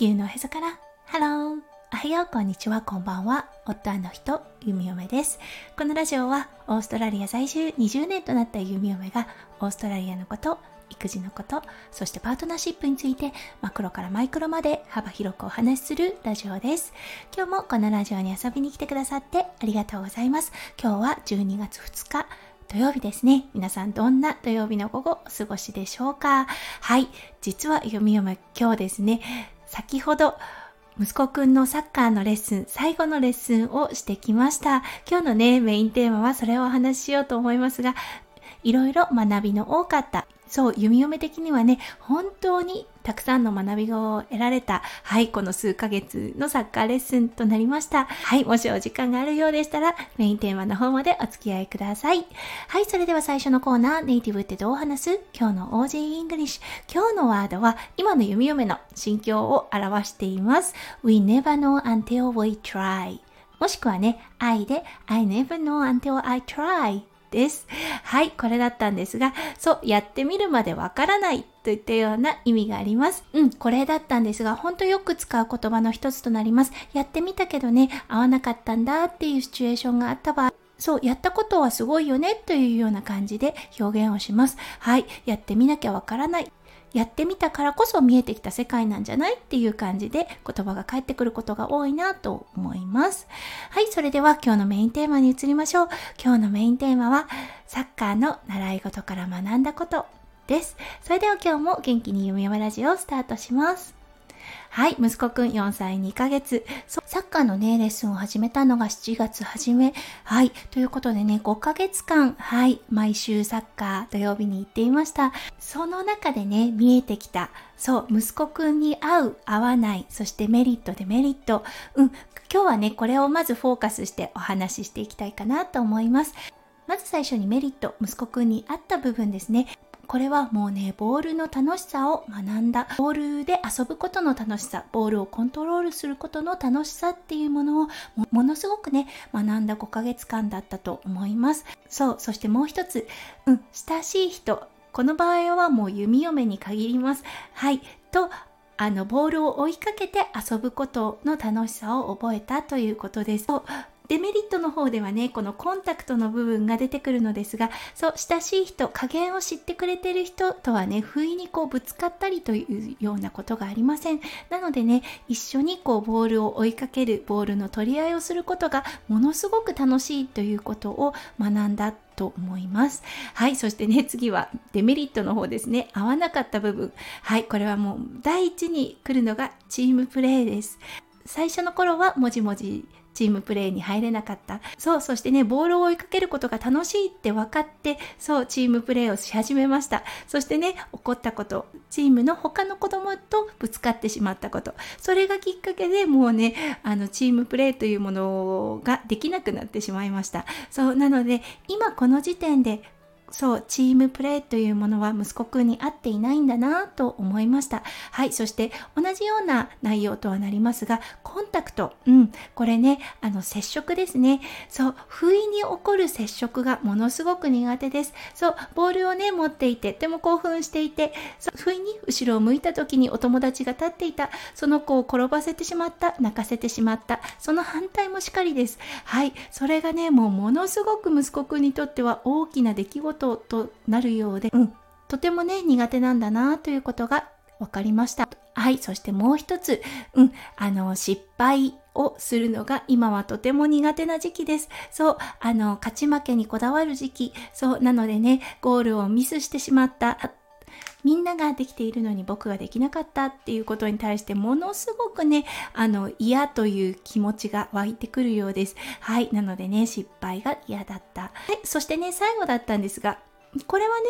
地球のへそから。ハローおはよう。こんにちは。こんばんは。夫の人。弓嫁です。このラジオはオーストラリア在住。20年となった。弓嫁がオーストラリアのこと育児のことそしてパートナーシップについてマクロからマイクロまで幅広くお話しするラジオです。今日もこのラジオに遊びに来てくださってありがとうございます。今日は12月2日土曜日ですね。皆さんどんな土曜日の午後お過ごしでしょうか？はい。実は読み読む今日ですね、先ほど息子くんのサッカーのレッスン、最後のレッスンをしてきました。今日のね、メインテーマはそれをお話ししようと思いますが、いろいろ学びの多かったそう、弓嫁的にはね、本当にたくさんの学びを得られた、はい、この数ヶ月のサッカーレッスンとなりました。はい、もしお時間があるようでしたら、メインテーマの方までお付き合いください。はい、それでは最初のコーナー、ネイティブってどう話す？今日の Aussie English。今日のワードは、今の弓嫁の心境を表しています。We never know until we try. もしくはね、I で I never know until I try です。はい、これだったんですが、そう、やってみるまでわからないといったような意味があります。うん、これだったんですが、ほんとよく使う言葉の一つとなります。やってみたけどね、合わなかったんだっていうシチュエーションがあった場合、そう、やったことはすごいよねというような感じで表現をします。はい、やってみなきゃわからない。やってみたからこそ見えてきた世界なんじゃないっていう感じで言葉が返ってくることが多いなと思います。はい、それでは今日のメインテーマに移りましょう。今日のメインテーマはサッカーの習い事から学んだことです。それでは今日も元気に読みラジオをスタートします。はい、息子くん4歳2ヶ月。サッカーのね、レッスンを始めたのが7月初め。はい、ということでね、5ヶ月間、はい、毎週サッカー土曜日に行っていました。その中でね、見えてきた、そう、息子くんに合う、合わない、そしてメリット、デメリット。うん、今日はね、これをまずフォーカスしてお話ししていきたいかなと思います。まず最初にメリット、息子くんに合った部分ですね。これはもうね、ボールの楽しさを学んだ。ボールで遊ぶことの楽しさ、ボールをコントロールすることの楽しさっていうものをものすごくね、学んだ5ヶ月間だったと思います。そう、そしてもう一つ、うん、親しい人。この場合はもう弓嫁に限ります。はい。と、あの、ボールを追いかけて遊ぶことの楽しさを覚えたということです。デメリットの方ではね、このコンタクトの部分が出てくるのですが、そう、親しい人、加減を知ってくれてる人とはね、不意にこうぶつかったりというようなことがありません。なのでね、一緒にこうボールを追いかける、ボールの取り合いをすることがものすごく楽しいということを学んだと思います。はい、そしてね、次はデメリットの方ですね。合わなかった部分。はい、これはもう第一に来るのがチームプレーです。最初の頃はもじもじチームプレーに入れなかった。そう、そしてね、ボールを追いかけることが楽しいって分かって、そう、チームプレーをし始めました。そしてね、起こったこと、チームの他の子供とぶつかってしまったこと、それがきっかけでもうね、あの、チームプレーというものができなくなってしまいました。そう、なので、今この時点でそう、チームプレーというものは息子くんに合っていないんだなと思いました。はい、そして同じような内容とはなりますが、コンタクト。うん、これね、あの、接触ですね。そう、不意に起こる接触がものすごく苦手です。そう、ボールをね、持っていて、とても興奮していて、そう不意に後ろを向いた時にお友達が立っていた、その子を転ばせてしまった、泣かせてしまった、その反対もしかりです。はい、それがね、もうものすごく息子くんにとっては大きな出来事こととなるようで、うん、とてもね、苦手なんだなということが分かりました。はい、そしてもう一つ、うん、あの、失敗をするのが今はとても苦手な時期です。そう、あの、勝ち負けにこだわる時期。そう、なのでね、ゴールをミスしてしまった。みんなができているのに僕ができなかったっていうことに対してものすごくね、あの嫌という気持ちが湧いてくるようです。はい。なのでね、失敗が嫌だった。はい。そしてね、最後だったんですが、これはね、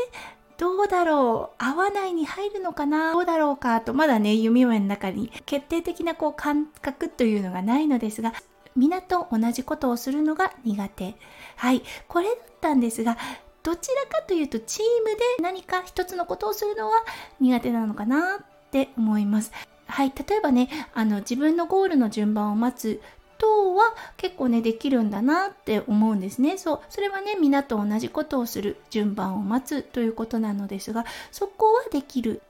どうだろう？合わないに入るのかな？どうだろうか？と、まだね、弓嫁の中に決定的なこう感覚というのがないのですが、皆と同じことをするのが苦手。はい。これだったんですが、どちらかというとチームで何か一つのことをするのは苦手なのかなって思います。はい、例えばね、あの自分のゴールの順番を待つ等は結構ねできるんだなって思うんですねそうそれはね皆と同じことをする順番を待つということなのですがそこはできる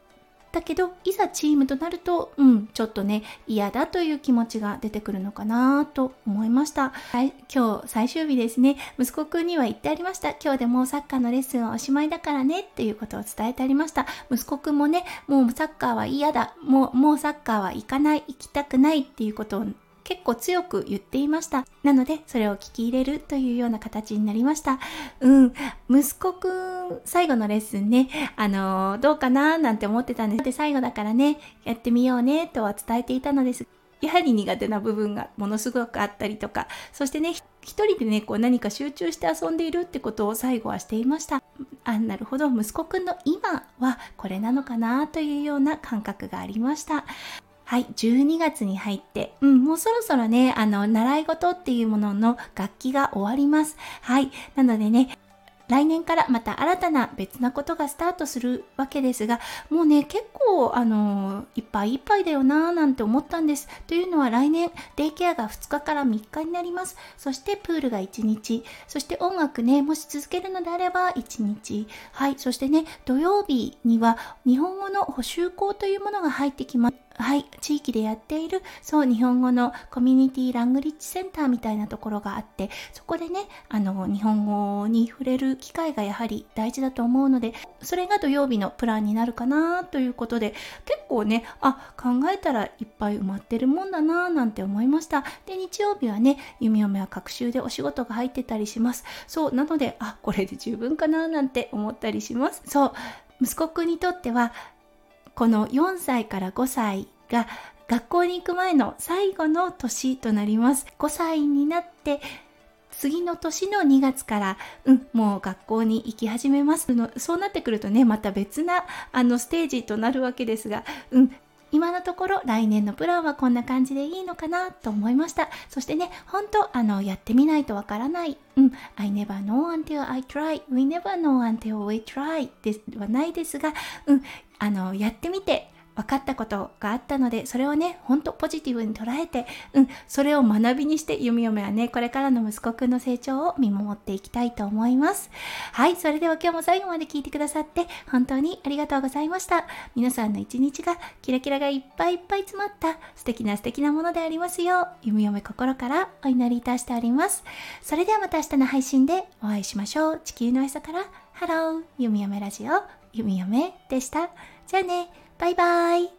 だけどいざチームとなるとうんちょっとね嫌だという気持ちが出てくるのかなと思いました、はい、今日最終日ですね。息子くんには言ってありました。今日でもうサッカーのレッスンはおしまいだからねっていうことを伝えてありました。息子くんもねもうサッカーは嫌だ。もうもうサッカーは行かない。行きたくないっていうことを結構強く言っていました。なので、それを聞き入れるというような形になりました。うん、息子くん、最後のレッスンね、あの、どうかななんて思ってたんです。で、最後だからね、やってみようね、とは伝えていたのです。やはり苦手な部分がものすごくあったりとか、そしてね、一人でね、こう何か集中して遊んでいるってことを最後はしていました。あ、なるほど、息子くんの今はこれなのかなというような感覚がありました。はい、12月に入って、うん、もうそろそろね、あの、習い事っていうものの楽器が終わります。はい、なのでね、来年からまた新たな別なことがスタートするわけですが、もうね、結構、あの、いっぱいいっぱいだよなぁなんて思ったんです。というのは来年、デイケアが2日から3日になります。そしてプールが1日。そして音楽ね、もし続けるのであれば1日。はい。そしてね、土曜日には日本語の補習校というものが入ってきます。はい、地域でやっている、そう、日本語のコミュニティラングリッジセンターみたいなところがあって、そこでね、あの、日本語に触れる機会がやはり大事だと思うので、それが土曜日のプランになるかなということで、結構ね、あ、考えたらいっぱい埋まってるもんだななんて思いました。で、日曜日はね、弓嫁は学習でお仕事が入ってたりします。そう、なので、あ、これで十分かななんて思ったりします。そう、息子くんにとってはこの4歳から5歳が学校に行く前の最後の年となります。5歳になって次の年の2月から、うん、もう学校に行き始めますの。そうなってくるとね、また別なあのステージとなるわけですが、うん、今のところ来年のプランはこんな感じでいいのかなと思いました。そしてね、本当あの、やってみないとわからない。うん、I never know until I try. We never know until we try ではないですが、うん、あの、やってみて、分かったことがあったので、それをね、ほんとポジティブに捉えて、うん、それを学びにして、弓嫁はね、これからの息子くんの成長を見守っていきたいと思います。はい、それでは今日も最後まで聞いてくださって、本当にありがとうございました。皆さんの一日がキラキラがいっぱいいっぱい詰まった素敵な素敵なものでありますよう、弓嫁心からお祈りいたしております。それではまた明日の配信でお会いしましょう。地球のへそから、ハロー、弓嫁ラジオ、弓嫁でした。じゃあね。バイバイ。